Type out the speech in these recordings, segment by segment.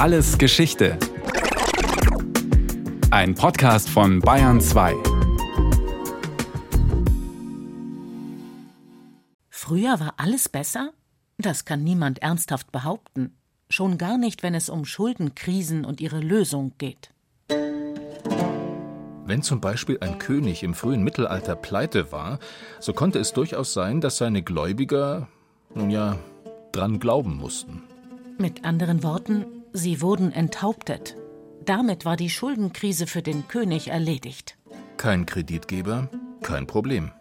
Alles Geschichte. Ein Podcast von Bayern 2. Früher war alles besser? Das kann niemand ernsthaft behaupten. Schon gar nicht, wenn es um Schuldenkrisen und ihre Lösung geht. Wenn zum Beispiel ein König im frühen Mittelalter pleite war, so konnte es durchaus sein, dass seine Gläubiger, nun ja, dran glauben mussten. Mit anderen Worten, sie wurden enthauptet. Damit war die Schuldenkrise für den König erledigt. Kein Kreditgeber, kein Problem.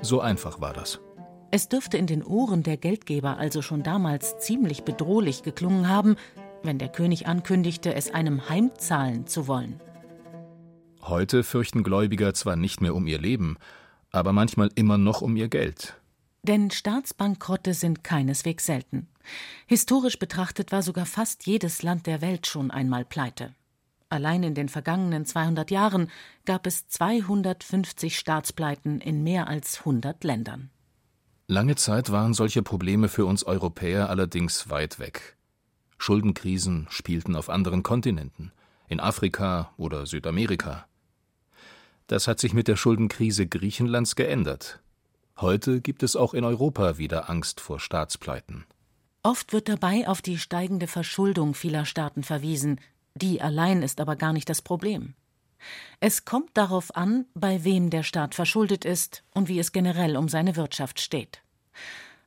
So einfach war das. Es dürfte in den Ohren der Geldgeber also schon damals ziemlich bedrohlich geklungen haben, wenn der König ankündigte, es einem heimzahlen zu wollen. Heute fürchten Gläubiger zwar nicht mehr um ihr Leben, aber manchmal immer noch um ihr Geld. Denn Staatsbankrotte sind keineswegs selten. Historisch betrachtet war sogar fast jedes Land der Welt schon einmal pleite. Allein in den vergangenen 200 Jahren gab es 250 Staatspleiten in mehr als 100 Ländern. Lange Zeit waren solche Probleme für uns Europäer allerdings weit weg. Schuldenkrisen spielten auf anderen Kontinenten, in Afrika oder Südamerika. Das hat sich mit der Schuldenkrise Griechenlands geändert. Heute gibt es auch in Europa wieder Angst vor Staatspleiten. Oft wird dabei auf die steigende Verschuldung vieler Staaten verwiesen, die allein ist aber gar nicht das Problem. Es kommt darauf an, bei wem der Staat verschuldet ist und wie es generell um seine Wirtschaft steht.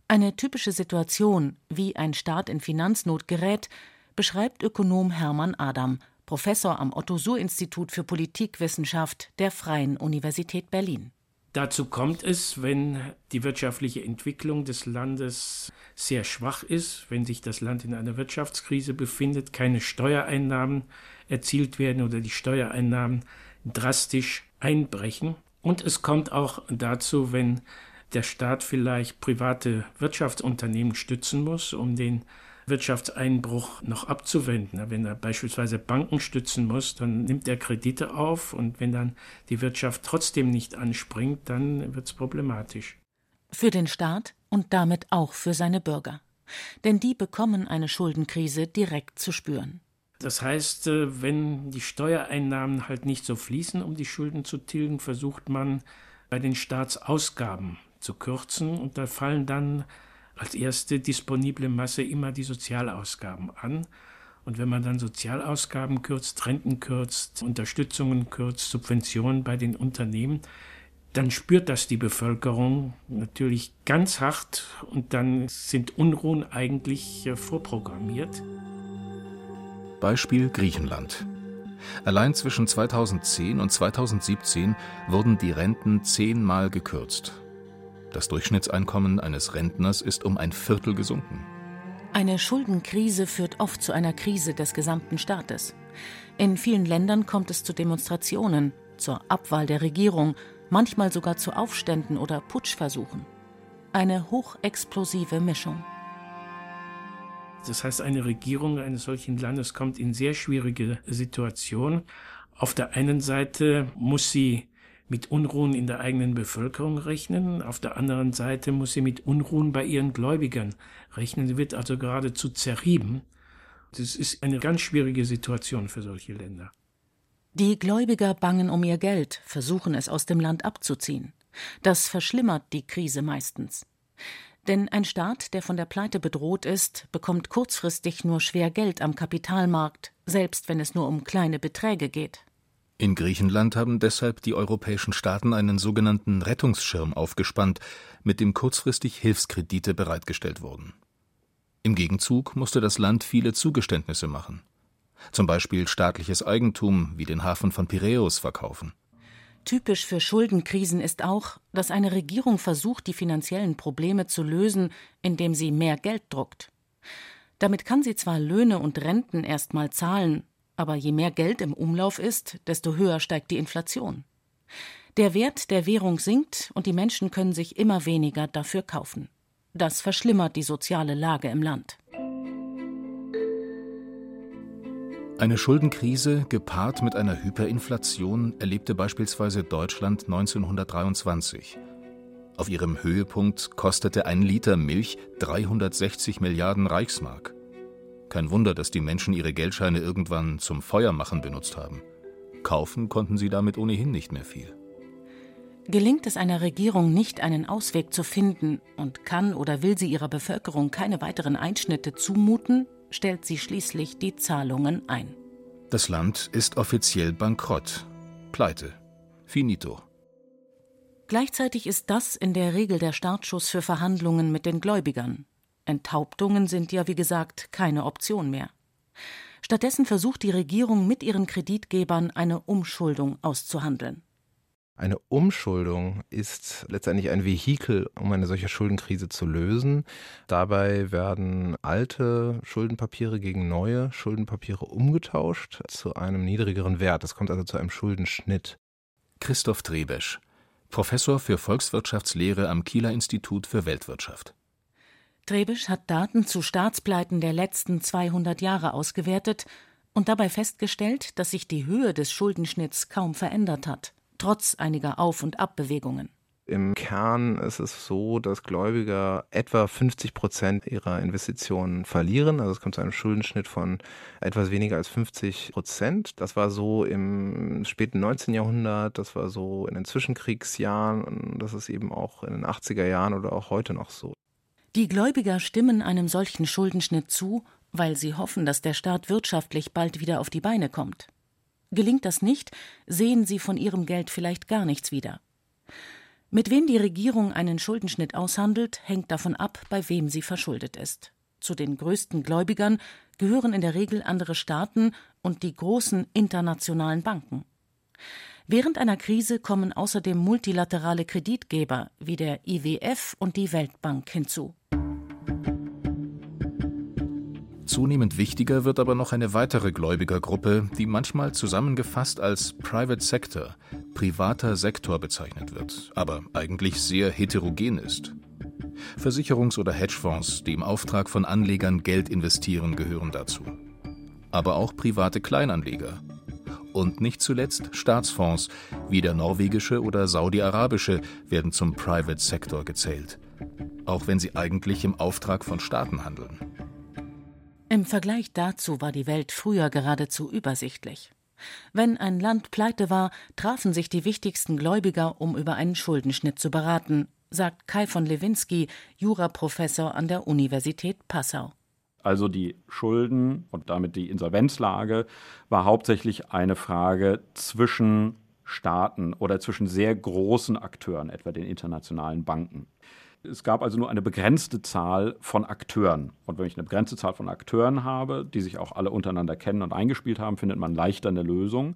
Eine typische Situation, wie ein Staat in Finanznot gerät, beschreibt Ökonom Hermann Adam Professor am Otto-Suhr-Institut für Politikwissenschaft der Freien Universität Berlin. Dazu kommt es, wenn die wirtschaftliche Entwicklung des Landes sehr schwach ist, wenn sich das Land in einer Wirtschaftskrise befindet, keine Steuereinnahmen erzielt werden oder die Steuereinnahmen drastisch einbrechen. Und es kommt auch dazu, wenn der Staat vielleicht private Wirtschaftsunternehmen stützen muss, um den Wirtschaftseinbruch noch abzuwenden. Wenn er beispielsweise Banken stützen muss, dann nimmt er Kredite auf und wenn dann die Wirtschaft trotzdem nicht anspringt, dann wird es problematisch. Für den Staat und damit auch für seine Bürger. Denn die bekommen eine Schuldenkrise direkt zu spüren. Das heißt, äh, wenn die Steuereinnahmen halt nicht so fließen, um die Schulden zu tilgen, versucht man bei den Staatsausgaben zu kürzen und da fallen dann als erste disponible Masse immer die Sozialausgaben an. Und wenn man dann Sozialausgaben kürzt, Renten kürzt, Unterstützungen kürzt, Subventionen bei den Unternehmen, dann spürt das die Bevölkerung natürlich ganz hart und dann sind Unruhen eigentlich äh, vorprogrammiert. Beispiel Griechenland. Allein zwischen 2010 und 2017 wurden die Renten zehnmal gekürzt. Das Durchschnittseinkommen eines Rentners ist um ein Viertel gesunken. Eine Schuldenkrise führt oft zu einer Krise des gesamten Staates. In vielen Ländern kommt es zu Demonstrationen, zur Abwahl der Regierung, manchmal sogar zu Aufständen oder Putschversuchen. Eine hochexplosive Mischung. Das heißt, eine Regierung eines solchen Landes kommt in sehr schwierige Situationen. Auf der einen Seite muss sie mit Unruhen in der eigenen Bevölkerung rechnen. Auf der anderen Seite muss sie mit Unruhen bei ihren Gläubigern rechnen. Sie wird also geradezu zerrieben. Das ist eine ganz schwierige Situation für solche Länder. Die Gläubiger bangen um ihr Geld, versuchen es aus dem Land abzuziehen. Das verschlimmert die Krise meistens. Denn ein Staat, der von der Pleite bedroht ist, bekommt kurzfristig nur schwer Geld am Kapitalmarkt, selbst wenn es nur um kleine Beträge geht. In Griechenland haben deshalb die europäischen Staaten einen sogenannten Rettungsschirm aufgespannt, mit dem kurzfristig Hilfskredite bereitgestellt wurden. Im Gegenzug musste das Land viele Zugeständnisse machen, zum Beispiel staatliches Eigentum wie den Hafen von Piräus verkaufen. Typisch für Schuldenkrisen ist auch, dass eine Regierung versucht, die finanziellen Probleme zu lösen, indem sie mehr Geld druckt. Damit kann sie zwar Löhne und Renten erstmal zahlen, aber je mehr Geld im Umlauf ist, desto höher steigt die Inflation. Der Wert der Währung sinkt und die Menschen können sich immer weniger dafür kaufen. Das verschlimmert die soziale Lage im Land. Eine Schuldenkrise gepaart mit einer Hyperinflation erlebte beispielsweise Deutschland 1923. Auf ihrem Höhepunkt kostete ein Liter Milch 360 Milliarden Reichsmark. Kein Wunder, dass die Menschen ihre Geldscheine irgendwann zum Feuermachen benutzt haben. Kaufen konnten sie damit ohnehin nicht mehr viel. Gelingt es einer Regierung nicht, einen Ausweg zu finden und kann oder will sie ihrer Bevölkerung keine weiteren Einschnitte zumuten, stellt sie schließlich die Zahlungen ein. Das Land ist offiziell bankrott. Pleite. Finito. Gleichzeitig ist das in der Regel der Startschuss für Verhandlungen mit den Gläubigern. Enthauptungen sind ja, wie gesagt, keine Option mehr. Stattdessen versucht die Regierung mit ihren Kreditgebern eine Umschuldung auszuhandeln. Eine Umschuldung ist letztendlich ein Vehikel, um eine solche Schuldenkrise zu lösen. Dabei werden alte Schuldenpapiere gegen neue Schuldenpapiere umgetauscht zu einem niedrigeren Wert. Es kommt also zu einem Schuldenschnitt. Christoph Trebesch, Professor für Volkswirtschaftslehre am Kieler Institut für Weltwirtschaft. Trebesch hat Daten zu Staatspleiten der letzten 200 Jahre ausgewertet und dabei festgestellt, dass sich die Höhe des Schuldenschnitts kaum verändert hat trotz einiger Auf- und Abbewegungen. Im Kern ist es so, dass Gläubiger etwa 50 Prozent ihrer Investitionen verlieren. Also es kommt zu einem Schuldenschnitt von etwas weniger als 50 Prozent. Das war so im späten 19. Jahrhundert, das war so in den Zwischenkriegsjahren und das ist eben auch in den 80er Jahren oder auch heute noch so. Die Gläubiger stimmen einem solchen Schuldenschnitt zu, weil sie hoffen, dass der Staat wirtschaftlich bald wieder auf die Beine kommt. Gelingt das nicht, sehen sie von ihrem Geld vielleicht gar nichts wieder. Mit wem die Regierung einen Schuldenschnitt aushandelt, hängt davon ab, bei wem sie verschuldet ist. Zu den größten Gläubigern gehören in der Regel andere Staaten und die großen internationalen Banken. Während einer Krise kommen außerdem multilaterale Kreditgeber wie der IWF und die Weltbank hinzu. Zunehmend wichtiger wird aber noch eine weitere Gläubigergruppe, die manchmal zusammengefasst als Private Sector, privater Sektor bezeichnet wird, aber eigentlich sehr heterogen ist. Versicherungs- oder Hedgefonds, die im Auftrag von Anlegern Geld investieren, gehören dazu. Aber auch private Kleinanleger. Und nicht zuletzt Staatsfonds, wie der norwegische oder saudi-arabische, werden zum Private Sector gezählt. Auch wenn sie eigentlich im Auftrag von Staaten handeln. Im Vergleich dazu war die Welt früher geradezu übersichtlich. Wenn ein Land pleite war, trafen sich die wichtigsten Gläubiger, um über einen Schuldenschnitt zu beraten, sagt Kai von Lewinsky, Juraprofessor an der Universität Passau. Also die Schulden und damit die Insolvenzlage war hauptsächlich eine Frage zwischen Staaten oder zwischen sehr großen Akteuren, etwa den internationalen Banken. Es gab also nur eine begrenzte Zahl von Akteuren. Und wenn ich eine begrenzte Zahl von Akteuren habe, die sich auch alle untereinander kennen und eingespielt haben, findet man leichter eine Lösung.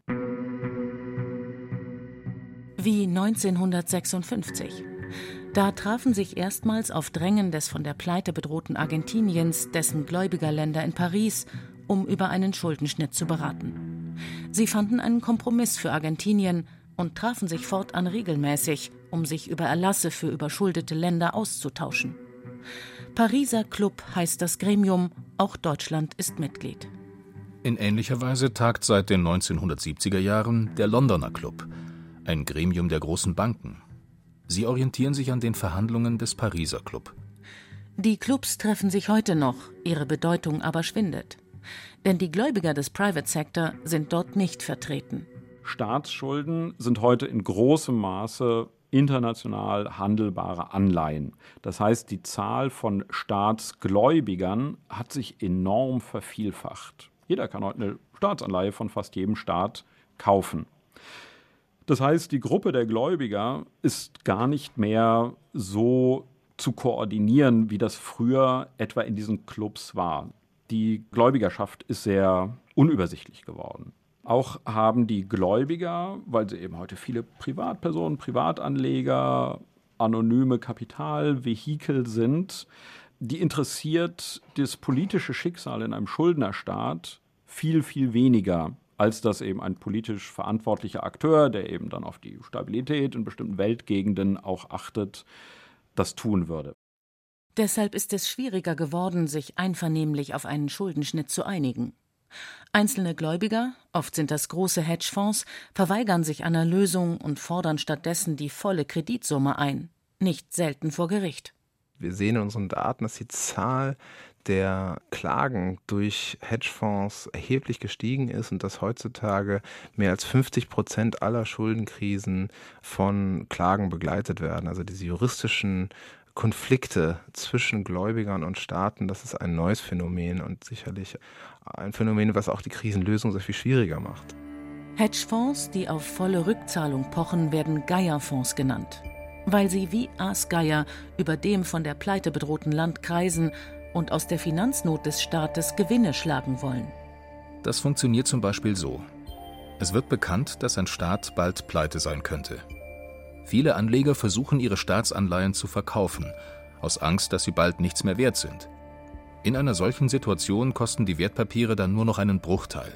Wie 1956. Da trafen sich erstmals auf Drängen des von der Pleite bedrohten Argentiniens dessen Gläubigerländer in Paris, um über einen Schuldenschnitt zu beraten. Sie fanden einen Kompromiss für Argentinien und trafen sich fortan regelmäßig, um sich über Erlasse für überschuldete Länder auszutauschen. Pariser Club heißt das Gremium, auch Deutschland ist Mitglied. In ähnlicher Weise tagt seit den 1970er Jahren der Londoner Club, ein Gremium der großen Banken. Sie orientieren sich an den Verhandlungen des Pariser Club. Die Clubs treffen sich heute noch, ihre Bedeutung aber schwindet. Denn die Gläubiger des Private Sector sind dort nicht vertreten. Staatsschulden sind heute in großem Maße international handelbare Anleihen. Das heißt, die Zahl von Staatsgläubigern hat sich enorm vervielfacht. Jeder kann heute eine Staatsanleihe von fast jedem Staat kaufen. Das heißt, die Gruppe der Gläubiger ist gar nicht mehr so zu koordinieren, wie das früher etwa in diesen Clubs war. Die Gläubigerschaft ist sehr unübersichtlich geworden. Auch haben die Gläubiger, weil sie eben heute viele Privatpersonen, Privatanleger, anonyme Kapitalvehikel sind, die interessiert das politische Schicksal in einem Schuldnerstaat viel, viel weniger, als dass eben ein politisch verantwortlicher Akteur, der eben dann auf die Stabilität in bestimmten Weltgegenden auch achtet, das tun würde. Deshalb ist es schwieriger geworden, sich einvernehmlich auf einen Schuldenschnitt zu einigen. Einzelne Gläubiger, oft sind das große Hedgefonds, verweigern sich einer Lösung und fordern stattdessen die volle Kreditsumme ein, nicht selten vor Gericht. Wir sehen in unseren Daten, dass die Zahl der Klagen durch Hedgefonds erheblich gestiegen ist und dass heutzutage mehr als 50 Prozent aller Schuldenkrisen von Klagen begleitet werden. Also diese juristischen Konflikte zwischen Gläubigern und Staaten, das ist ein neues Phänomen und sicherlich ein Phänomen, was auch die Krisenlösung sehr viel schwieriger macht. Hedgefonds, die auf volle Rückzahlung pochen, werden Geierfonds genannt, weil sie wie Aasgeier über dem von der Pleite bedrohten Land kreisen und aus der Finanznot des Staates Gewinne schlagen wollen. Das funktioniert zum Beispiel so. Es wird bekannt, dass ein Staat bald pleite sein könnte. Viele Anleger versuchen ihre Staatsanleihen zu verkaufen, aus Angst, dass sie bald nichts mehr wert sind. In einer solchen Situation kosten die Wertpapiere dann nur noch einen Bruchteil.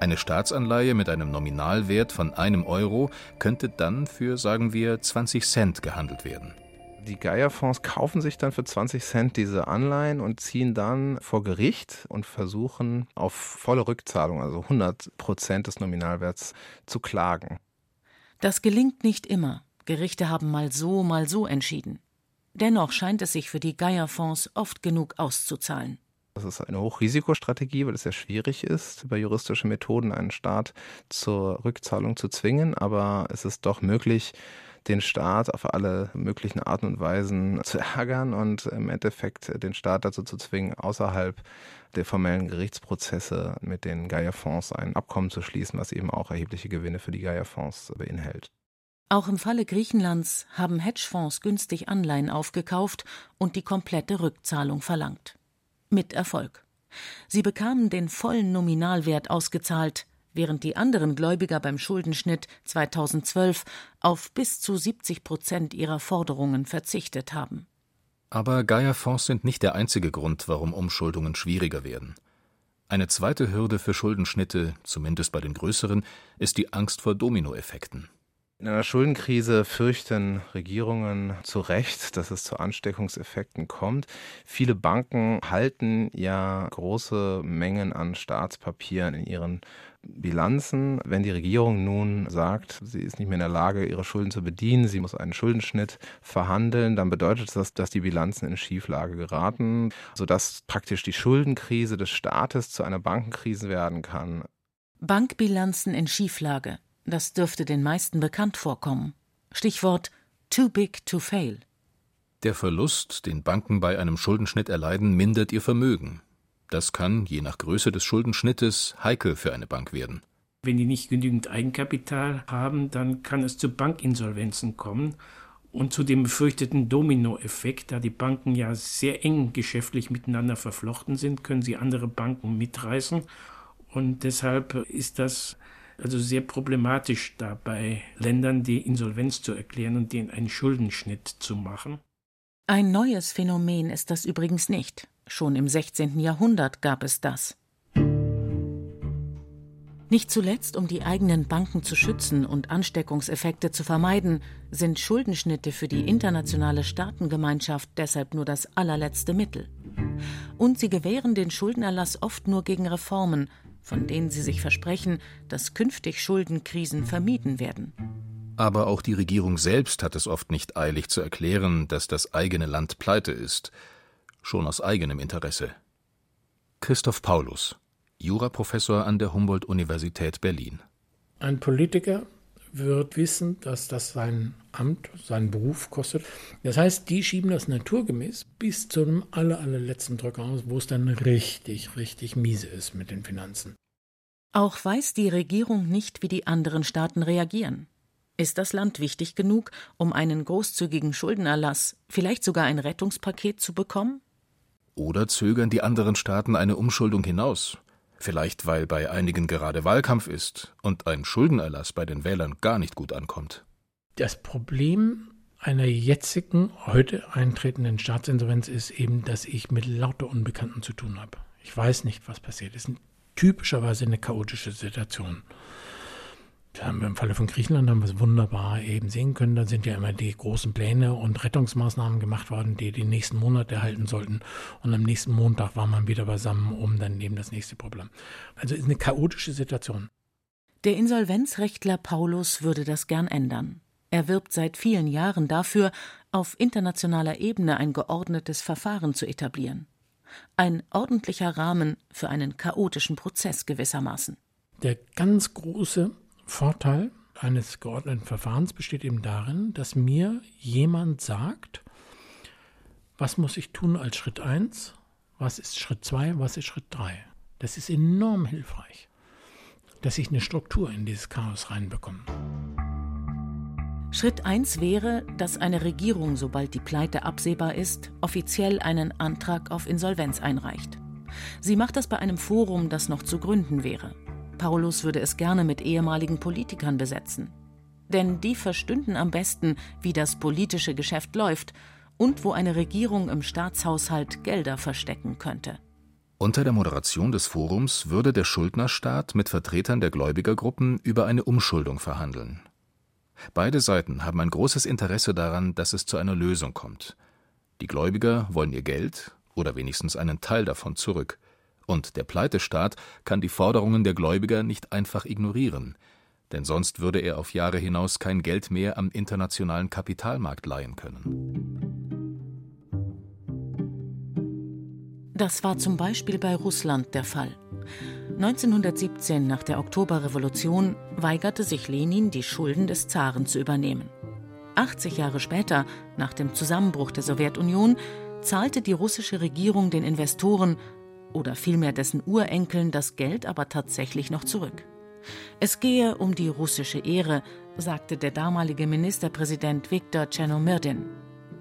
Eine Staatsanleihe mit einem Nominalwert von einem Euro könnte dann für, sagen wir, 20 Cent gehandelt werden. Die Geierfonds kaufen sich dann für 20 Cent diese Anleihen und ziehen dann vor Gericht und versuchen auf volle Rückzahlung, also 100 Prozent des Nominalwerts, zu klagen. Das gelingt nicht immer. Gerichte haben mal so, mal so entschieden. Dennoch scheint es sich für die Geierfonds oft genug auszuzahlen. Das ist eine Hochrisikostrategie, weil es sehr schwierig ist, über juristische Methoden einen Staat zur Rückzahlung zu zwingen. Aber es ist doch möglich, den Staat auf alle möglichen Arten und Weisen zu ärgern und im Endeffekt den Staat dazu zu zwingen, außerhalb der formellen Gerichtsprozesse mit den Geierfonds ein Abkommen zu schließen, was eben auch erhebliche Gewinne für die Geierfonds beinhält. Auch im Falle Griechenlands haben Hedgefonds günstig Anleihen aufgekauft und die komplette Rückzahlung verlangt mit Erfolg. Sie bekamen den vollen Nominalwert ausgezahlt, während die anderen Gläubiger beim Schuldenschnitt 2012 auf bis zu 70 Prozent ihrer Forderungen verzichtet haben. Aber Gaia-Fonds sind nicht der einzige Grund, warum Umschuldungen schwieriger werden. Eine zweite Hürde für Schuldenschnitte, zumindest bei den größeren, ist die Angst vor Dominoeffekten. In einer Schuldenkrise fürchten Regierungen zu Recht, dass es zu Ansteckungseffekten kommt. Viele Banken halten ja große Mengen an Staatspapieren in ihren Bilanzen. Wenn die Regierung nun sagt, sie ist nicht mehr in der Lage, ihre Schulden zu bedienen, sie muss einen Schuldenschnitt verhandeln, dann bedeutet das, dass die Bilanzen in Schieflage geraten, sodass praktisch die Schuldenkrise des Staates zu einer Bankenkrise werden kann. Bankbilanzen in Schieflage. Das dürfte den meisten bekannt vorkommen. Stichwort too big to fail. Der Verlust, den Banken bei einem Schuldenschnitt erleiden, mindert ihr Vermögen. Das kann, je nach Größe des Schuldenschnittes, heikel für eine Bank werden. Wenn die nicht genügend Eigenkapital haben, dann kann es zu Bankinsolvenzen kommen und zu dem befürchteten Dominoeffekt, da die Banken ja sehr eng geschäftlich miteinander verflochten sind, können sie andere Banken mitreißen. Und deshalb ist das also sehr problematisch dabei, Ländern die Insolvenz zu erklären und denen einen Schuldenschnitt zu machen. Ein neues Phänomen ist das übrigens nicht. Schon im 16. Jahrhundert gab es das. Nicht zuletzt, um die eigenen Banken zu schützen und Ansteckungseffekte zu vermeiden, sind Schuldenschnitte für die internationale Staatengemeinschaft deshalb nur das allerletzte Mittel. Und sie gewähren den Schuldenerlass oft nur gegen Reformen, von denen sie sich versprechen, dass künftig Schuldenkrisen vermieden werden. Aber auch die Regierung selbst hat es oft nicht eilig zu erklären, dass das eigene Land pleite ist, schon aus eigenem Interesse. Christoph Paulus, Juraprofessor an der Humboldt-Universität Berlin. Ein Politiker wird wissen, dass das sein Amt, sein Beruf kostet. Das heißt, die schieben das naturgemäß bis zu einem aller, allerletzten Drücker aus, wo es dann richtig, richtig miese ist mit den Finanzen. Auch weiß die Regierung nicht, wie die anderen Staaten reagieren. Ist das Land wichtig genug, um einen großzügigen Schuldenerlass, vielleicht sogar ein Rettungspaket zu bekommen? Oder zögern die anderen Staaten eine Umschuldung hinaus? Vielleicht weil bei einigen gerade Wahlkampf ist und ein Schuldenerlass bei den Wählern gar nicht gut ankommt. Das Problem einer jetzigen, heute eintretenden Staatsinsolvenz ist eben, dass ich mit lauter Unbekannten zu tun habe. Ich weiß nicht, was passiert. Es ist typischerweise eine chaotische Situation im Falle von Griechenland haben wir es wunderbar eben sehen können. Da sind ja immer die großen Pläne und Rettungsmaßnahmen gemacht worden, die die nächsten Monate halten sollten. Und am nächsten Montag war man wieder beisammen, um dann eben das nächste Problem. Also ist eine chaotische Situation. Der Insolvenzrechtler Paulus würde das gern ändern. Er wirbt seit vielen Jahren dafür, auf internationaler Ebene ein geordnetes Verfahren zu etablieren. Ein ordentlicher Rahmen für einen chaotischen Prozess gewissermaßen. Der ganz große Vorteil eines geordneten Verfahrens besteht eben darin, dass mir jemand sagt, was muss ich tun als Schritt 1, was ist Schritt 2, was ist Schritt 3. Das ist enorm hilfreich, dass ich eine Struktur in dieses Chaos reinbekomme. Schritt 1 wäre, dass eine Regierung, sobald die Pleite absehbar ist, offiziell einen Antrag auf Insolvenz einreicht. Sie macht das bei einem Forum, das noch zu gründen wäre. Paulus würde es gerne mit ehemaligen Politikern besetzen. Denn die verstünden am besten, wie das politische Geschäft läuft und wo eine Regierung im Staatshaushalt Gelder verstecken könnte. Unter der Moderation des Forums würde der Schuldnerstaat mit Vertretern der Gläubigergruppen über eine Umschuldung verhandeln. Beide Seiten haben ein großes Interesse daran, dass es zu einer Lösung kommt. Die Gläubiger wollen ihr Geld oder wenigstens einen Teil davon zurück. Und der Pleitestaat kann die Forderungen der Gläubiger nicht einfach ignorieren, denn sonst würde er auf Jahre hinaus kein Geld mehr am internationalen Kapitalmarkt leihen können. Das war zum Beispiel bei Russland der Fall. 1917 nach der Oktoberrevolution weigerte sich Lenin, die Schulden des Zaren zu übernehmen. 80 Jahre später, nach dem Zusammenbruch der Sowjetunion, zahlte die russische Regierung den Investoren oder vielmehr dessen Urenkeln das Geld aber tatsächlich noch zurück. Es gehe um die russische Ehre, sagte der damalige Ministerpräsident Viktor Tschernomyrdin.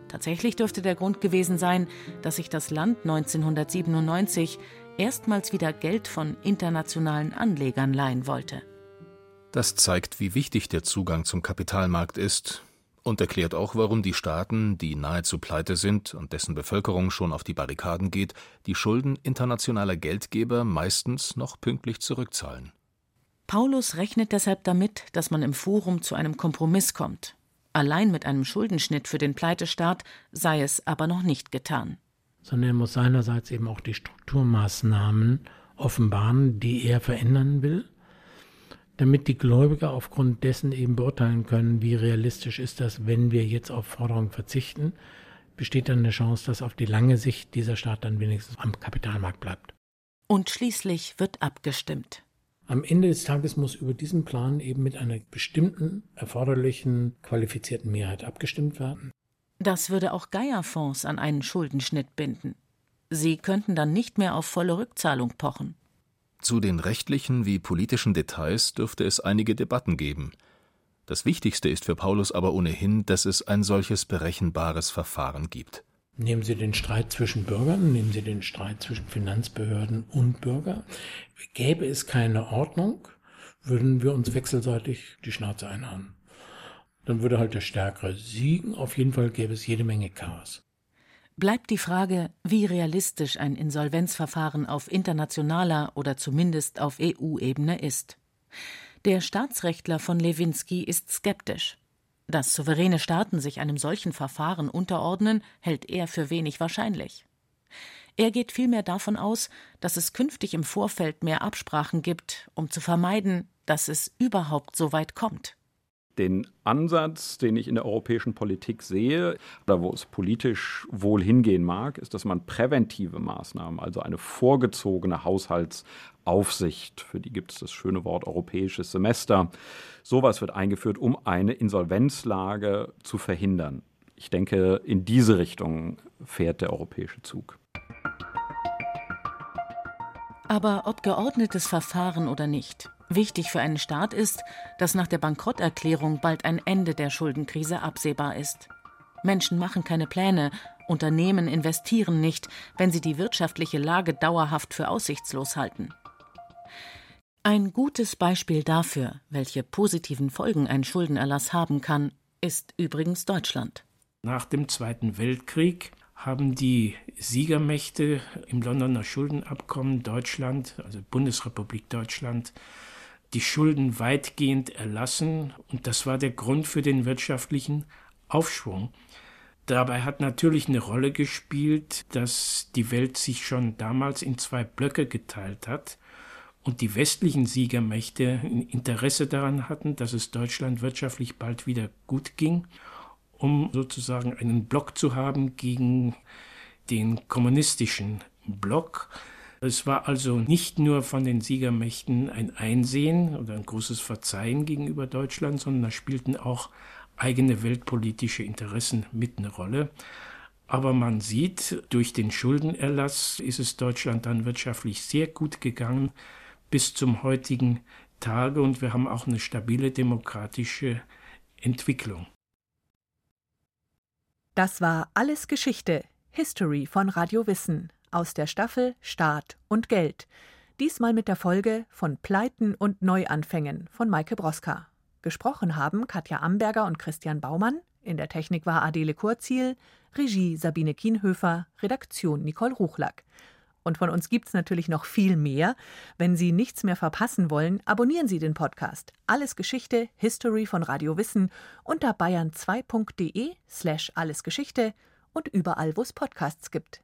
Tatsächlich dürfte der Grund gewesen sein, dass sich das Land 1997 erstmals wieder Geld von internationalen Anlegern leihen wollte. Das zeigt, wie wichtig der Zugang zum Kapitalmarkt ist und erklärt auch, warum die Staaten, die nahezu pleite sind und dessen Bevölkerung schon auf die Barrikaden geht, die Schulden internationaler Geldgeber meistens noch pünktlich zurückzahlen. Paulus rechnet deshalb damit, dass man im Forum zu einem Kompromiss kommt. Allein mit einem Schuldenschnitt für den Pleitestaat sei es aber noch nicht getan sondern er muss seinerseits eben auch die Strukturmaßnahmen offenbaren, die er verändern will, damit die Gläubiger aufgrund dessen eben beurteilen können, wie realistisch ist das, wenn wir jetzt auf Forderungen verzichten, besteht dann eine Chance, dass auf die lange Sicht dieser Staat dann wenigstens am Kapitalmarkt bleibt. Und schließlich wird abgestimmt. Am Ende des Tages muss über diesen Plan eben mit einer bestimmten erforderlichen qualifizierten Mehrheit abgestimmt werden. Das würde auch Geierfonds an einen Schuldenschnitt binden. Sie könnten dann nicht mehr auf volle Rückzahlung pochen. Zu den rechtlichen wie politischen Details dürfte es einige Debatten geben. Das Wichtigste ist für Paulus aber ohnehin, dass es ein solches berechenbares Verfahren gibt. Nehmen Sie den Streit zwischen Bürgern, nehmen Sie den Streit zwischen Finanzbehörden und Bürger. Gäbe es keine Ordnung, würden wir uns wechselseitig die Schnauze einhauen dann würde halt der Stärkere siegen. Auf jeden Fall gäbe es jede Menge Chaos. Bleibt die Frage, wie realistisch ein Insolvenzverfahren auf internationaler oder zumindest auf EU-Ebene ist. Der Staatsrechtler von Lewinsky ist skeptisch. Dass souveräne Staaten sich einem solchen Verfahren unterordnen, hält er für wenig wahrscheinlich. Er geht vielmehr davon aus, dass es künftig im Vorfeld mehr Absprachen gibt, um zu vermeiden, dass es überhaupt so weit kommt den Ansatz, den ich in der europäischen Politik sehe, oder wo es politisch wohl hingehen mag, ist, dass man präventive Maßnahmen, also eine vorgezogene Haushaltsaufsicht, für die gibt es das schöne Wort europäisches Semester, sowas wird eingeführt, um eine Insolvenzlage zu verhindern. Ich denke, in diese Richtung fährt der europäische Zug. Aber ob geordnetes Verfahren oder nicht, Wichtig für einen Staat ist, dass nach der Bankrotterklärung bald ein Ende der Schuldenkrise absehbar ist. Menschen machen keine Pläne, Unternehmen investieren nicht, wenn sie die wirtschaftliche Lage dauerhaft für aussichtslos halten. Ein gutes Beispiel dafür, welche positiven Folgen ein Schuldenerlass haben kann, ist übrigens Deutschland. Nach dem Zweiten Weltkrieg haben die Siegermächte im Londoner Schuldenabkommen Deutschland, also Bundesrepublik Deutschland, die Schulden weitgehend erlassen und das war der Grund für den wirtschaftlichen Aufschwung. Dabei hat natürlich eine Rolle gespielt, dass die Welt sich schon damals in zwei Blöcke geteilt hat und die westlichen Siegermächte ein Interesse daran hatten, dass es Deutschland wirtschaftlich bald wieder gut ging, um sozusagen einen Block zu haben gegen den kommunistischen Block. Es war also nicht nur von den Siegermächten ein Einsehen oder ein großes Verzeihen gegenüber Deutschland, sondern da spielten auch eigene weltpolitische Interessen mit eine Rolle. Aber man sieht, durch den Schuldenerlass ist es Deutschland dann wirtschaftlich sehr gut gegangen bis zum heutigen Tage und wir haben auch eine stabile demokratische Entwicklung. Das war alles Geschichte, History von Radio Wissen aus der Staffel Staat und Geld. Diesmal mit der Folge von Pleiten und Neuanfängen von Maike Broska. Gesprochen haben Katja Amberger und Christian Baumann. In der Technik war Adele Kurziel, Regie Sabine Kienhöfer, Redaktion Nicole Ruchlack. Und von uns gibt es natürlich noch viel mehr. Wenn Sie nichts mehr verpassen wollen, abonnieren Sie den Podcast. Alles Geschichte, History von Radio Wissen unter bayern2.de slash allesgeschichte und überall, wo es Podcasts gibt.